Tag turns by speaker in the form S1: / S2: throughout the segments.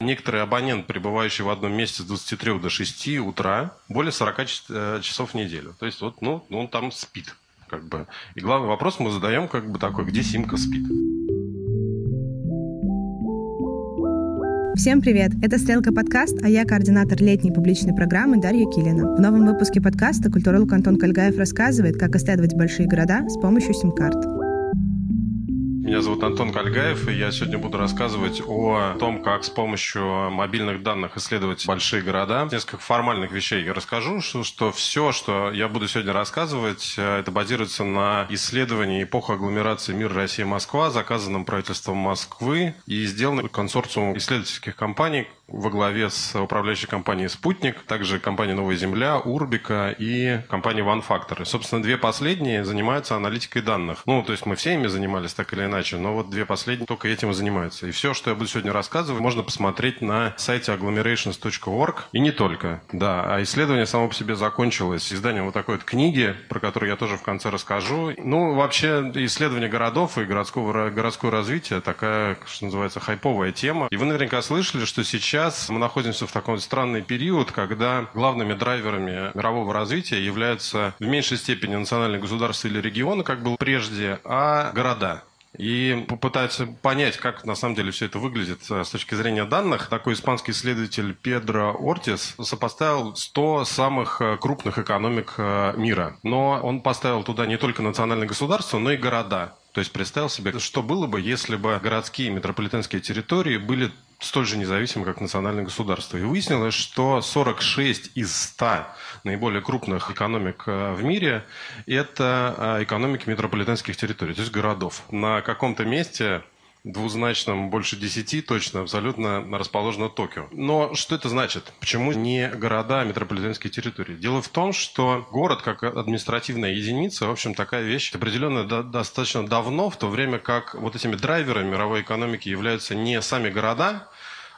S1: Некоторый абонент, пребывающий в одном месте с 23 до 6 утра, более 40 э, часов в неделю. То есть вот, ну, он там спит. Как бы. И главный вопрос мы задаем как бы такой, где Симка спит.
S2: Всем привет! Это «Стрелка подкаст», а я координатор летней публичной программы Дарья Килина. В новом выпуске подкаста культуролог Антон Кальгаев рассказывает, как исследовать большие города с помощью сим-карт.
S1: Меня зовут Антон Кальгаев, и я сегодня буду рассказывать о том, как с помощью мобильных данных исследовать большие города. Несколько формальных вещей я расскажу, что, что все, что я буду сегодня рассказывать, э, это базируется на исследовании эпохи агломерации «Мир, Россия, Москва», заказанном правительством Москвы и сделанном консорциумом исследовательских компаний, во главе с управляющей компанией «Спутник», также компанией «Новая Земля», «Урбика» и компанией OneFactor. И, собственно, две последние занимаются аналитикой данных. Ну, то есть мы все ими занимались так или иначе, но вот две последние только этим и занимаются. И все, что я буду сегодня рассказывать, можно посмотреть на сайте agglomerations.org. И не только. Да, а исследование само по себе закончилось изданием вот такой вот книги, про которую я тоже в конце расскажу. Ну, вообще, исследование городов и городского, городское развитие такая, что называется, хайповая тема. И вы наверняка слышали, что сейчас мы находимся в таком странный период, когда главными драйверами мирового развития являются в меньшей степени национальные государства или регионы, как было прежде, а города и попытаться понять, как на самом деле все это выглядит э, с точки зрения данных. Такой испанский исследователь Педро Ортис сопоставил 100 самых э, крупных экономик э, мира. Но он поставил туда не только национальные государства, но и города. То есть представил себе, что было бы, если бы городские метрополитенские территории были столь же независимы, как национальные государства. И выяснилось, что 46 из 100 наиболее крупных экономик э, в мире – это э, экономики метрополитенских территорий, то есть городов. На каком-то месте двузначном, больше десяти точно, абсолютно расположено Токио. Но что это значит? Почему не города, а метрополитенские территории? Дело в том, что город как административная единица, в общем, такая вещь определенно до достаточно давно, в то время как вот этими драйверами мировой экономики являются не сами города,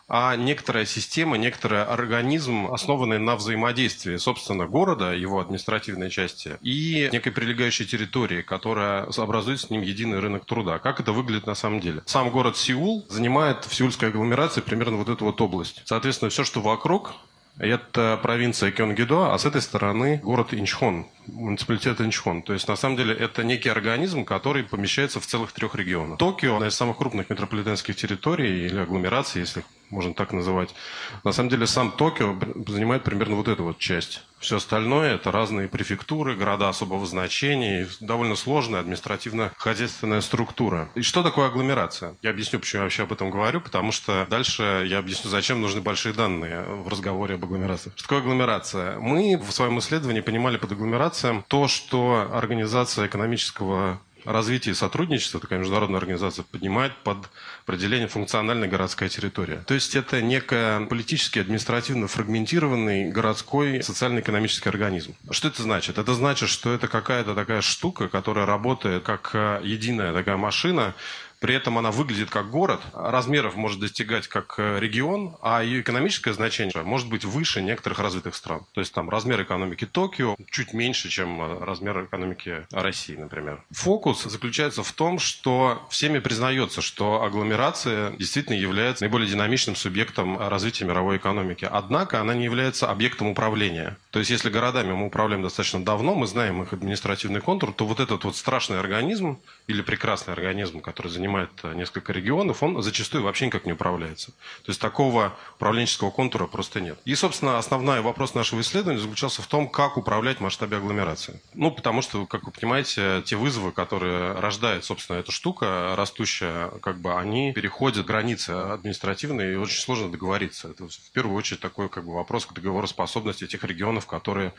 S1: а некоторая система, некоторый организм, основанный на взаимодействии, собственно, города, его административной части, и некой прилегающей территории, которая образует с ним единый рынок труда. Как это выглядит на самом деле? Сам город Сеул занимает в сеульской агломерации примерно вот эту вот область. Соответственно, все, что вокруг, это провинция Кёнгидо, а с этой стороны город Инчхон, муниципалитет Инчхон. То есть, на самом деле, это некий организм, который помещается в целых трех регионах. Токио – одна из самых крупных метрополитенских территорий или агломераций, если можно так называть. На самом деле, сам Токио занимает примерно вот эту вот часть. Все остальное – это разные префектуры, города особого значения, довольно сложная административно-хозяйственная структура. И что такое агломерация? Я объясню, почему я вообще об этом говорю, потому что дальше я объясню, зачем нужны большие данные в разговоре об агломерации. Что такое агломерация? Мы в своем исследовании понимали под агломерацией то, что организация экономического развития и сотрудничества, такая международная организация, поднимает под определение функциональная городская территория. То есть это некая политически административно фрагментированный городской социально-экономический организм. Что это значит? Это значит, что это какая-то такая штука, которая работает как э, единая такая машина, при этом она выглядит как город, размеров может достигать как э, регион, а ее экономическое значение может быть выше некоторых развитых стран. То есть там размер экономики Токио чуть меньше, чем э, размер экономики России, например. Фокус заключается в том, что всеми признается, что агломерация действительно является наиболее динамичным субъектом развития мировой экономики. Однако она не является объектом управления. То есть если городами мы управляем достаточно давно, мы знаем их административный контур, то вот этот вот страшный организм или прекрасный организм, который занимается занимает э, несколько регионов, он зачастую вообще никак не управляется. То есть такого управленческого контура просто нет. И, собственно, основной вопрос нашего исследования заключался в том, как управлять в масштабе агломерации. Ну, потому что, как вы понимаете, те вызовы, которые рождает, собственно, эта штука растущая, как бы они переходят границы административные, и очень сложно договориться. Это в первую очередь такой как бы, вопрос к договороспособности тех регионов, которые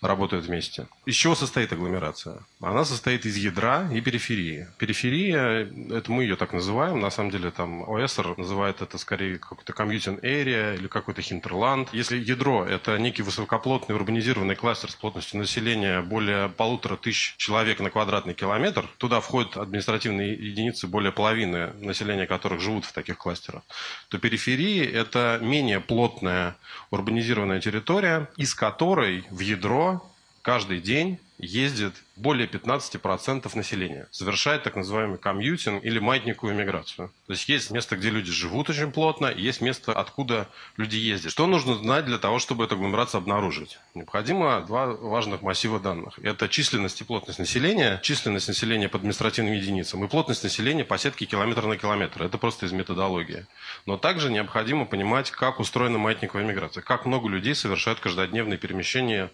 S1: работают вместе. Из чего состоит агломерация? Она состоит из ядра и периферии. Периферия – это мы ее так называем. На самом деле там ОСР называет это скорее какой-то commuting area или какой-то hinterland. Если ядро – это некий высокоплотный урбанизированный кластер с плотностью населения более полутора тысяч человек на квадратный километр, туда входят административные единицы более половины населения которых живут в таких кластерах, то периферии – это менее плотная урбанизированная территория, из которой в ядро каждый день ездит более 15% населения. Совершает так называемый комьютинг или маятниковую миграцию. То есть есть место, где люди живут очень плотно, есть место, откуда люди ездят. Что нужно знать для того, чтобы эту агломерацию обнаружить? Необходимо два важных массива данных. Это численность и плотность населения, численность населения по административным единицам и плотность населения по сетке километр на километр. Это просто из методологии. Но также необходимо понимать, как устроена маятниковая миграция, как много людей совершают каждодневные перемещения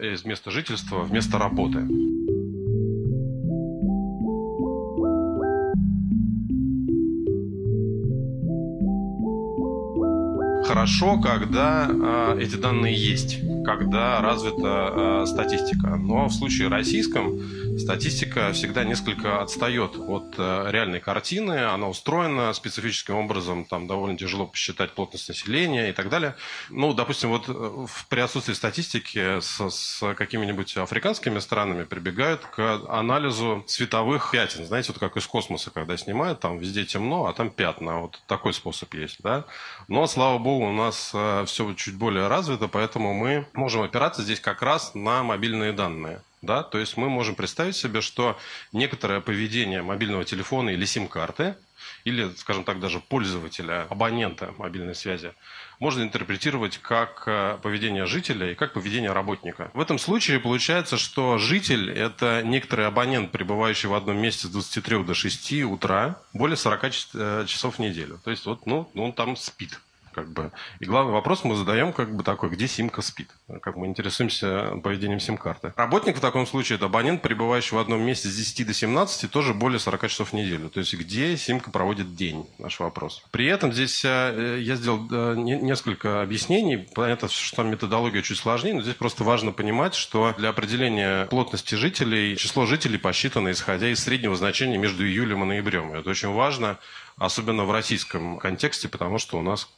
S1: из места жительства в место работы. Хорошо, когда э, эти данные есть, когда развита э, статистика. Но в случае российском статистика всегда несколько отстает от э, реальной картины. Она устроена специфическим образом, там довольно тяжело посчитать плотность населения и так далее. Ну, допустим, вот э, при отсутствии статистики с, с какими-нибудь африканскими странами прибегают к анализу цветовых пятен. Знаете, вот как из космоса, когда снимают, там везде темно, а там пятна. Вот такой способ есть, да. Но, слава богу, у нас э, все чуть более развито, поэтому мы можем опираться здесь как раз на мобильные данные. Да? То есть мы можем представить себе, что некоторое поведение мобильного телефона или сим-карты, или, скажем так, даже пользователя, абонента мобильной связи, можно интерпретировать как э, поведение жителя и как поведение работника. В этом случае получается, что житель – это некоторый абонент, пребывающий в одном месте с 23 до 6 утра, более 40 э, часов в неделю. То есть вот, ну, он там спит как бы. И главный вопрос мы задаем, как бы такой, где симка спит. Как мы интересуемся поведением сим-карты. Работник в таком случае это абонент, пребывающий в одном месте с 10 до 17, тоже более 40 часов в неделю. То есть где симка проводит день, наш вопрос. При этом здесь э, я сделал э, несколько объяснений. Понятно, что там методология чуть сложнее, но здесь просто важно понимать, что для определения плотности жителей число жителей посчитано исходя из среднего значения между июлем и ноябрем. Это очень важно, особенно в российском контексте, потому что у нас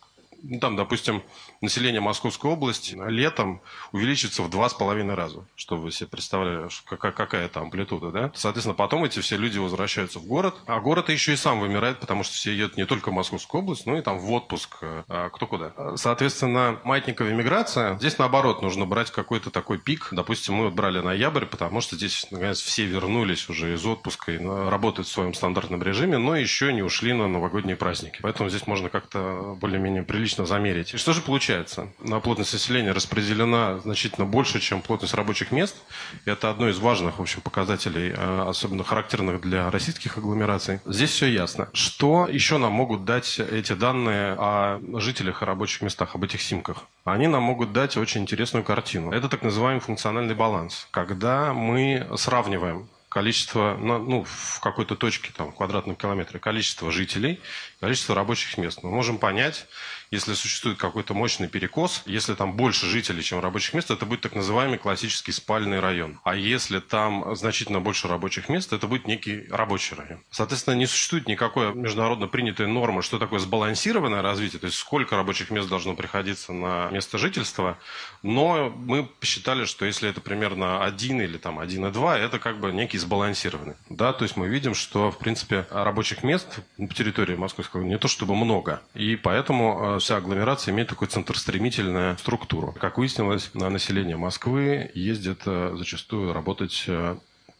S1: ну, там, допустим, население Московской области летом увеличится в два с половиной раза, чтобы вы себе представляли, какая, какая там амплитуда, да? Соответственно, потом эти все люди возвращаются в город, а город еще и сам вымирает, потому что все едут не только в Московскую область, но и там в отпуск, а кто куда. Соответственно, маятниковая миграция, здесь наоборот нужно брать какой-то такой пик. Допустим, мы вот брали ноябрь, потому что здесь, наконец, все вернулись уже из отпуска и работают в своем стандартном режиме, но еще не ушли на новогодние праздники. Поэтому здесь можно как-то более-менее прилично замерить. И что же получается? На плотность населения распределена значительно больше, чем плотность рабочих мест. Это одно из важных, в общем, показателей, э, особенно характерных для российских агломераций. Здесь все ясно. Что еще нам могут дать эти данные о жителях и рабочих местах, об этих симках? Они нам могут дать очень интересную картину. Это так называемый функциональный баланс, когда мы сравниваем количество, ну, в какой-то точке, там, в квадратном километре, количество жителей, количество рабочих мест. Мы можем понять, если существует какой-то мощный перекос, если там больше жителей, чем рабочих мест, это будет так называемый классический спальный район. А если там значительно больше рабочих мест, это будет некий рабочий район. Соответственно, не существует никакой международно принятой нормы, что такое сбалансированное развитие, то есть сколько рабочих мест должно приходиться на место жительства. Но мы посчитали, что если это примерно 1 или там 1,2, это как бы некий сбалансированный. Да, то есть мы видим, что, в принципе, рабочих мест по территории Московского не то чтобы много. И поэтому э, вся агломерация имеет такую центростремительную структуру. Как выяснилось, на население Москвы ездит э, зачастую работать э,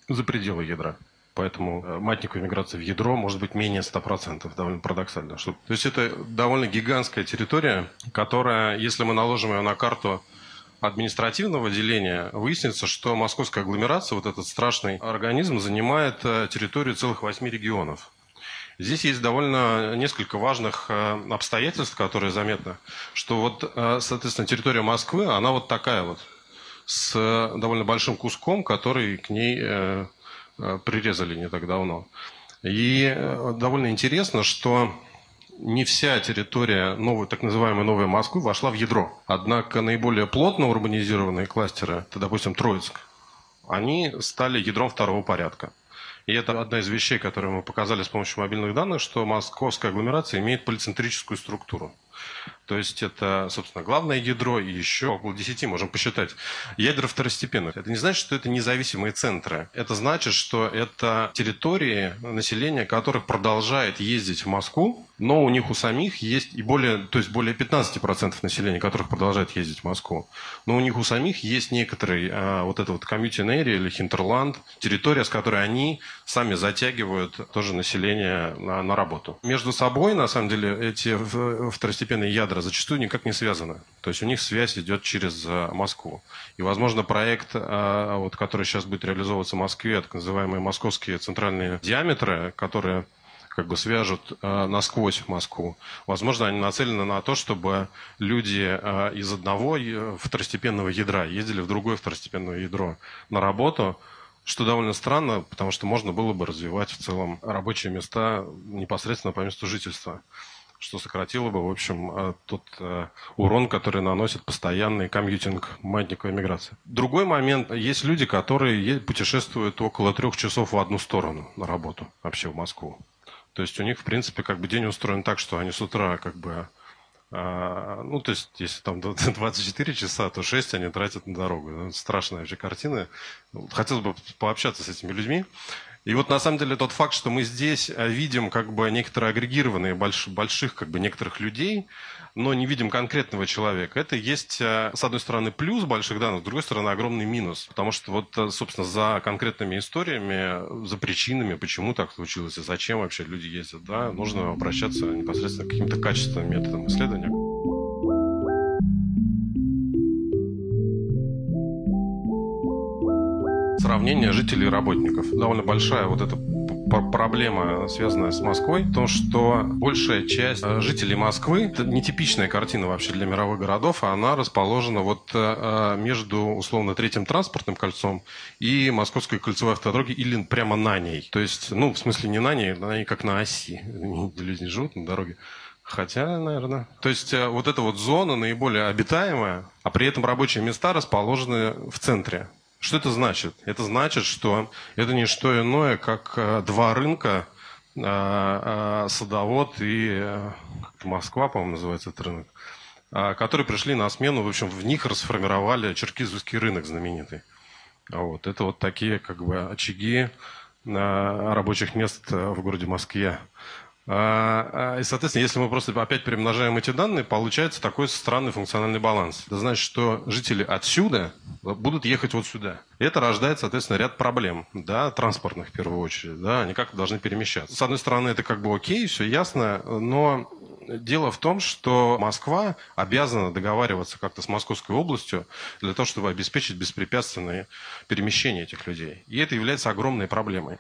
S1: за пределы ядра. Поэтому матниковая миграция в ядро может быть менее 100%, довольно парадоксально. Что... То есть это довольно гигантская территория, которая, если мы наложим ее на карту административного деления, выяснится, что московская агломерация, вот этот страшный организм, занимает территорию целых восьми регионов. Здесь есть довольно несколько важных э, обстоятельств, которые заметны, что вот, э, соответственно, территория Москвы, она вот такая вот, с довольно большим куском, который к ней э, прирезали не так давно. И довольно интересно, что не вся территория новой, так называемой Новой Москвы вошла в ядро. Однако наиболее плотно урбанизированные кластеры, это, допустим, Троицк, они стали ядром второго порядка. И это одна из вещей, которые мы показали с помощью мобильных данных, что московская агломерация имеет полицентрическую структуру. То есть это, собственно, главное ядро и еще около 10 можем посчитать ядер второстепенных. Это не значит, что это независимые центры. Это значит, что это территории населения, которых продолжает ездить в Москву но у них у самих есть и более, то есть более 15% населения, которых продолжает ездить в Москву. Но у них у самих есть некоторый а, вот это вот комьютин или хинтерланд, территория, с которой они сами затягивают тоже население на, на работу. Между собой, на самом деле, эти второстепенные ядра зачастую никак не связаны. То есть у них связь идет через а, Москву. И, возможно, проект, а, вот, который сейчас будет реализовываться в Москве, так называемые московские центральные диаметры, которые как бы свяжут э, насквозь Москву. Возможно, они нацелены на то, чтобы люди э, из одного э, второстепенного ядра ездили в другое второстепенное ядро на работу, что довольно странно, потому что можно было бы развивать в целом рабочие места непосредственно по месту жительства что сократило бы, в общем, э, тот э, урон, который наносит постоянный комьютинг маятниковой миграции. Другой момент. Есть люди, которые путешествуют около трех часов в одну сторону на работу, вообще в Москву. То есть у них, в принципе, как бы день устроен так, что они с утра как бы а, ну, то есть, если там 24 часа, то 6 они тратят на дорогу. Ну, страшная вообще картина. Хотелось бы пообщаться с этими людьми. И вот на самом деле тот факт, что мы здесь э, видим как бы некоторые агрегированные больш, больших как бы некоторых людей, но не видим конкретного человека, это есть, э, с одной стороны, плюс больших данных, с другой стороны, огромный минус. Потому что вот, э, собственно, за конкретными историями, за причинами, почему так случилось и зачем вообще люди ездят, да, нужно обращаться непосредственно к каким-то качественным методам исследования. Сравнение жителей и работников. Довольно большая вот эта проблема, связанная с Москвой, то, что большая часть э, жителей Москвы, это нетипичная картина вообще для мировых городов, а она расположена вот э, между, условно, третьим транспортным кольцом и Московской кольцевой автодороги или прямо на ней. То есть, ну, в смысле не на ней, на ней как на оси. Люди не живут на дороге. Хотя, наверное. То есть э, вот эта вот зона наиболее обитаемая, а при этом рабочие места расположены в центре. Что это значит? Это значит, что это не что иное, как э, два рынка, э, э, садовод и Москва, по-моему, называется этот рынок, которые пришли на смену, в общем, в них расформировали черкизовский рынок знаменитый. Вот. Это вот такие как бы очаги рабочих мест в городе Москве. А, а, и, соответственно, если мы просто опять перемножаем эти данные, получается такой странный функциональный баланс. Это значит, что жители отсюда будут ехать вот сюда. И это рождает, соответственно, ряд проблем, да, транспортных в первую очередь, да, они как-то должны перемещаться. С одной стороны, это как бы окей, все ясно, но дело в том, что Москва обязана договариваться как-то с Московской областью для того, чтобы обеспечить беспрепятственное перемещение этих людей. И это является огромной проблемой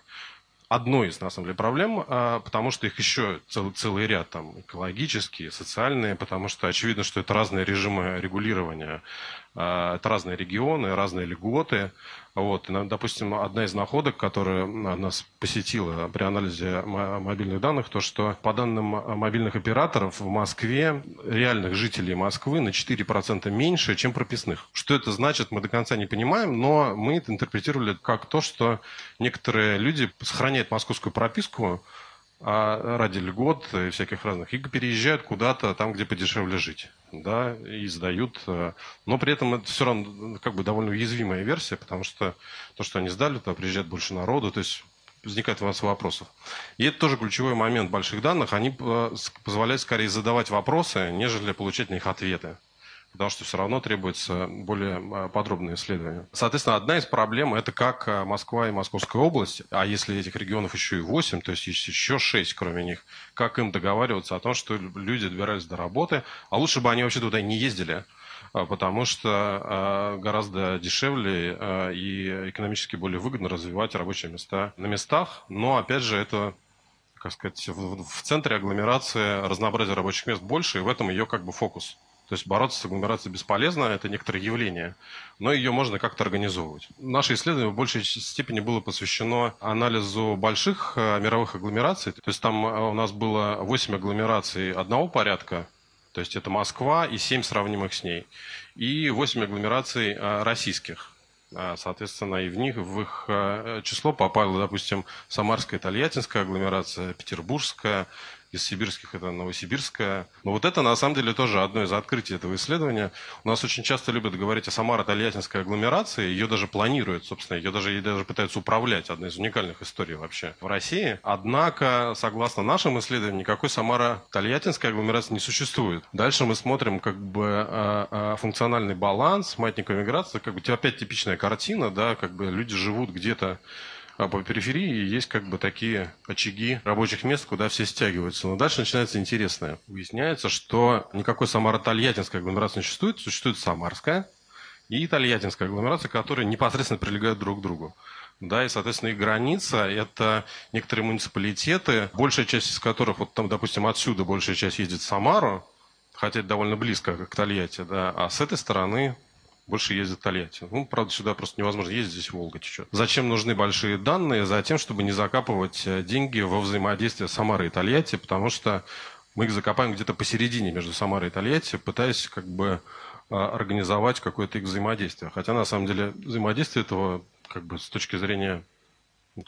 S1: одной из, на самом деле, проблем, а, потому что их еще целый, целый ряд, там, экологические, социальные, потому что очевидно, что это разные режимы регулирования, это разные регионы, разные льготы, вот, допустим, одна из находок, которая нас посетила при анализе мобильных данных, то, что по данным мобильных операторов в Москве реальных жителей Москвы на 4% меньше, чем прописных. Что это значит, мы до конца не понимаем, но мы это интерпретировали как то, что некоторые люди сохраняют московскую прописку, а ради льгот и всяких разных, и переезжают куда-то там, где подешевле жить, да, и сдают. Э, но при этом это все равно как бы довольно уязвимая версия, потому что то, что они сдали, то приезжает больше народу, то есть возникает масса вопросов. И это тоже ключевой момент больших данных. Они э, позволяют скорее задавать вопросы, нежели получать на них ответы потому что все равно требуется более а, подробное исследование. Соответственно, одна из проблем – это как а, Москва и Московская область, а если этих регионов еще и 8, то есть еще 6 кроме них, как им договариваться о том, что люди добирались до работы, а лучше бы они вообще туда не ездили, а, потому что гораздо дешевле и экономически более выгодно развивать рабочие места на местах, но, опять же, это как сказать, в центре агломерации разнообразие рабочих мест больше, и в этом ее как бы фокус. То есть бороться с агломерацией бесполезно, это некоторое явление, но ее можно как-то организовывать. Наше исследование в большей степени было посвящено анализу больших э, мировых агломераций. То есть там э, у нас было 8 агломераций одного порядка, то есть это Москва и 7 сравнимых с ней, и 8 агломераций э, российских. Соответственно, и в них, в их число попала, допустим, Самарская, Тольяттинская агломерация, Петербургская, из сибирских это Новосибирская. Но вот это на самом деле тоже одно из открытий этого исследования. У нас очень часто любят говорить о Самаро-Тольяттинской агломерации, ее даже планируют, собственно, ее даже, ее даже пытаются управлять, одна из уникальных историй вообще в России. Однако, согласно нашим исследованиям, никакой Самаро-Тольяттинской агломерации не существует. Дальше мы смотрим как бы э, э, функциональный баланс, маятниковая миграция, как бы опять типичная картина, да, как бы люди живут где-то а по периферии есть как бы такие очаги рабочих мест, куда все стягиваются. Но дальше начинается интересное. Выясняется, что никакой Самаро-Тольяттинской агломерации не существует. Существует Самарская и Тольяттинская агломерация, которые непосредственно прилегают друг к другу. Да, и, соответственно, их граница – это некоторые муниципалитеты, большая часть из которых, вот там, допустим, отсюда большая часть едет в Самару, хотя это довольно близко к Тольятти, да, а с этой стороны больше ездит Тольятти. Ну, правда, сюда просто невозможно ездить, здесь Волга течет. Зачем нужны большие данные? Затем, чтобы не закапывать э, деньги во взаимодействие Самары и Тольятти, потому что мы их закопаем где-то посередине между Самарой и Тольятти, пытаясь как бы э, организовать какое-то их взаимодействие. Хотя, на самом деле, взаимодействие этого, как бы, с точки зрения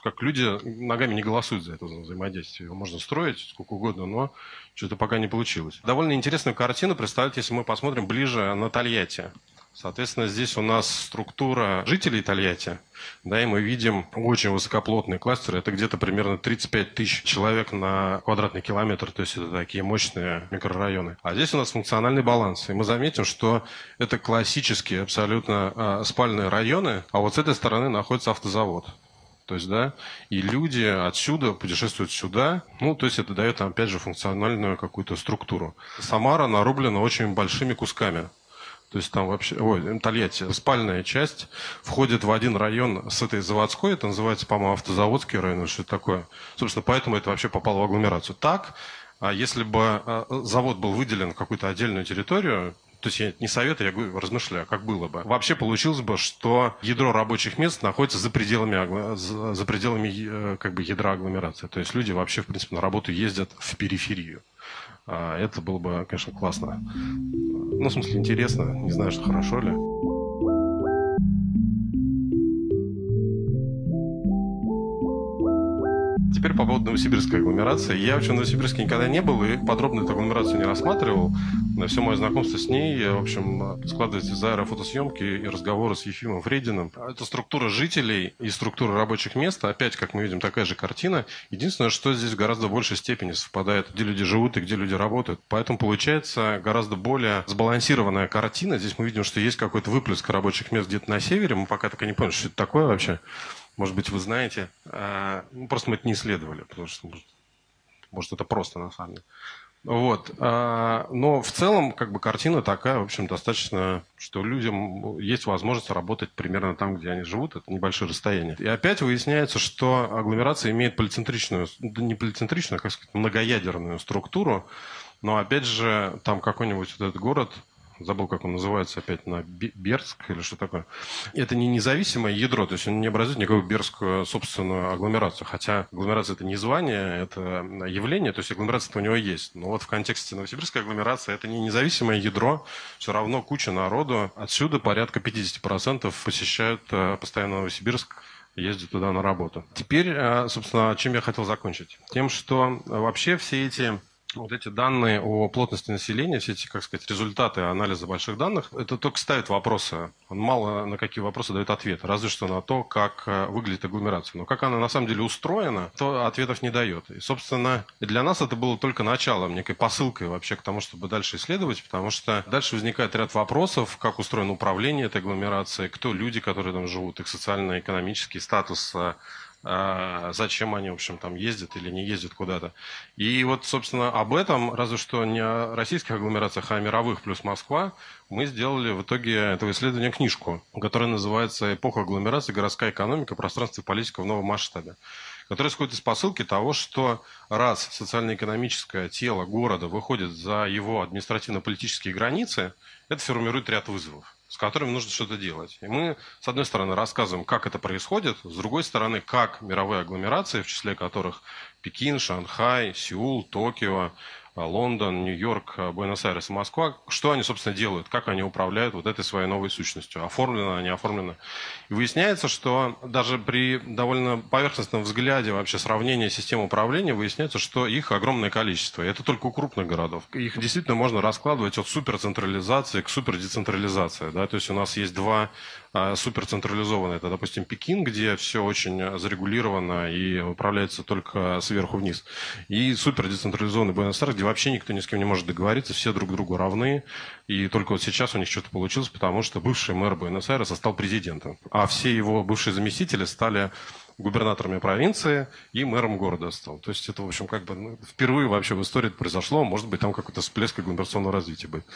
S1: как люди ногами не голосуют за это взаимодействие. Его можно строить сколько угодно, но что-то пока не получилось. Довольно интересную картину представить, если мы посмотрим ближе на Тольятти. Соответственно, здесь у нас структура жителей Тольятти, да, и мы видим очень высокоплотные кластеры. Это где-то примерно 35 тысяч человек на квадратный километр, то есть это такие мощные микрорайоны. А здесь у нас функциональный баланс. И мы заметим, что это классические абсолютно э, спальные районы, а вот с этой стороны находится автозавод. То есть, да, и люди отсюда путешествуют сюда. Ну, то есть это дает, опять же, функциональную какую-то структуру. Самара нарублена очень большими кусками. То есть там вообще, ой, Тольятти, спальная часть входит в один район с этой заводской, это называется, по-моему, автозаводский район, что это такое. Собственно, поэтому это вообще попало в агломерацию. Так, а если бы а, завод был выделен в какую-то отдельную территорию, то есть я не советую, я говорю, размышляю, как было бы. Вообще получилось бы, что ядро рабочих мест находится за пределами, за пределами э, как бы, ядра агломерации. То есть люди вообще, в принципе, на работу ездят в периферию. А это было бы, конечно, классно. Ну, в смысле, интересно. Не знаю, что хорошо ли. Теперь по поводу новосибирской агломерации. Я вообще в Новосибирске никогда не был и подробно эту агломерацию не рассматривал. Все мое знакомство с ней, в общем, складывается из аэрофотосъемки и разговора с Ефимом Фрединым. Это структура жителей и структура рабочих мест. Опять, как мы видим, такая же картина. Единственное, что здесь в гораздо большей степени совпадает, где люди живут и где люди работают. Поэтому получается гораздо более сбалансированная картина. Здесь мы видим, что есть какой-то выплеск рабочих мест где-то на севере. Мы пока так и не поняли, что это такое вообще. Может быть, вы знаете. А, ну, просто мы это не исследовали, потому что, может, это просто на самом деле. Вот. А, но в целом, как бы, картина такая, в общем, достаточно, что людям есть возможность работать примерно там, где они живут. Это небольшое расстояние. И опять выясняется, что агломерация имеет полицентричную, не полицентричную, а, как сказать, многоядерную структуру. Но, опять же, там какой-нибудь вот этот город, забыл, как он называется, опять на Берск или что такое. Это не независимое ядро, то есть он не образует никакую берскую собственную агломерацию, хотя агломерация это не звание, это явление, то есть агломерация у него есть. Но вот в контексте Новосибирской агломерации это не независимое ядро, все равно куча народу, отсюда порядка 50% посещают э, постоянно Новосибирск, ездят туда на работу. Теперь, э, собственно, чем я хотел закончить? Тем, что вообще все эти вот эти данные о плотности населения, все эти, как сказать, результаты анализа больших данных, это только ставит вопросы. Он мало на какие вопросы дает ответ, разве что на то, как э, выглядит агломерация. Но как она на самом деле устроена, то ответов не дает. И, собственно, для нас это было только началом, некой посылкой вообще к тому, чтобы дальше исследовать, потому что дальше возникает ряд вопросов, как устроено управление этой агломерацией, кто люди, которые там живут, их социально-экономический статус, э, зачем они, в общем, там ездят или не ездят куда-то. И вот, собственно, об этом, разве что не о российских агломерациях, а о мировых плюс Москва, мы сделали в итоге этого исследования книжку, которая называется «Эпоха агломерации. Городская экономика. Пространство и политика в новом масштабе» которая исходит из посылки того, что раз социально-экономическое тело города выходит за его административно-политические границы, это формирует ряд вызовов с которыми нужно что-то делать. И мы, с одной стороны, рассказываем, как это происходит, с другой стороны, как мировые агломерации, в числе которых Пекин, Шанхай, Сеул, Токио, Лондон, Нью-Йорк, Буэнос-Айрес и Москва, что они, собственно, делают, как они управляют вот этой своей новой сущностью, оформлено, не оформлено. И выясняется, что даже при довольно поверхностном взгляде вообще сравнения систем управления выясняется, что их огромное количество. И это только у крупных городов. Их действительно можно раскладывать от суперцентрализации к супердецентрализации. Да? То есть у нас есть два а, суперцентрализованные. Это, допустим, Пекин, где все очень зарегулировано и управляется только сверху вниз. И супердецентрализованный Буэнос-Айрес, где вообще никто ни с кем не может договориться, все друг другу равны. И только вот сейчас у них что-то получилось, потому что бывший мэр Буэнос-Айреса стал президентом. А все его бывшие заместители стали губернаторами провинции и мэром города стал. То есть это, в общем, как бы ну, впервые вообще в истории это произошло. Может быть, там какой-то всплеск агломерационного развития будет.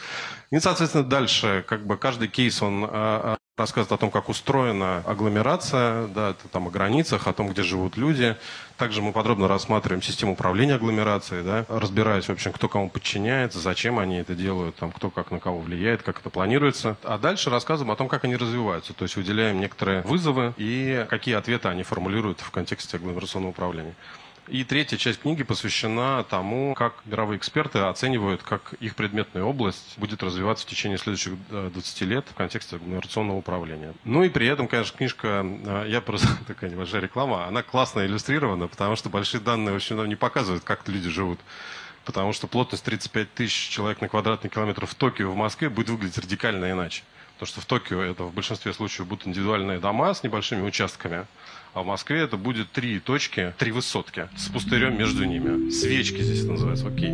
S1: И, соответственно, дальше как бы каждый кейс, он а, а, рассказывает о том, как устроена агломерация, да, это там о границах, о том, где живут люди. Также мы подробно рассматриваем систему управления агломерацией, да, разбираясь, в общем, кто кому подчиняется, зачем они это делают, там, кто как на кого влияет, как это планируется. А дальше рассказываем о том, как они развиваются, то есть выделяем некоторые вызовы и какие ответы они формулируют в контексте агломерационного управления. И третья часть книги посвящена тому, как мировые эксперты оценивают, как их предметная область будет развиваться в течение следующих 20 э, лет в контексте агломерационного управления. Ну и при этом, конечно, книжка, э, я просто такая небольшая реклама, она классно иллюстрирована, потому что большие данные очень не показывают, как люди живут потому что плотность 35 тысяч человек на квадратный километр в Токио, в Москве будет выглядеть радикально иначе. Потому что в Токио это в большинстве случаев будут индивидуальные дома с небольшими участками, а в Москве это будет три точки, три высотки с пустырем между ними. Свечки здесь это называется, окей.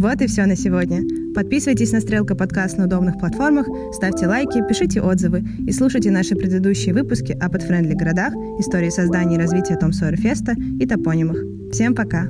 S2: Вот и все на сегодня. Подписывайтесь на Стрелка подкаст на удобных платформах, ставьте лайки, пишите отзывы и слушайте наши предыдущие выпуски о подфрендли городах, истории создания и развития Том Сойер Феста и топонимах. Всем пока!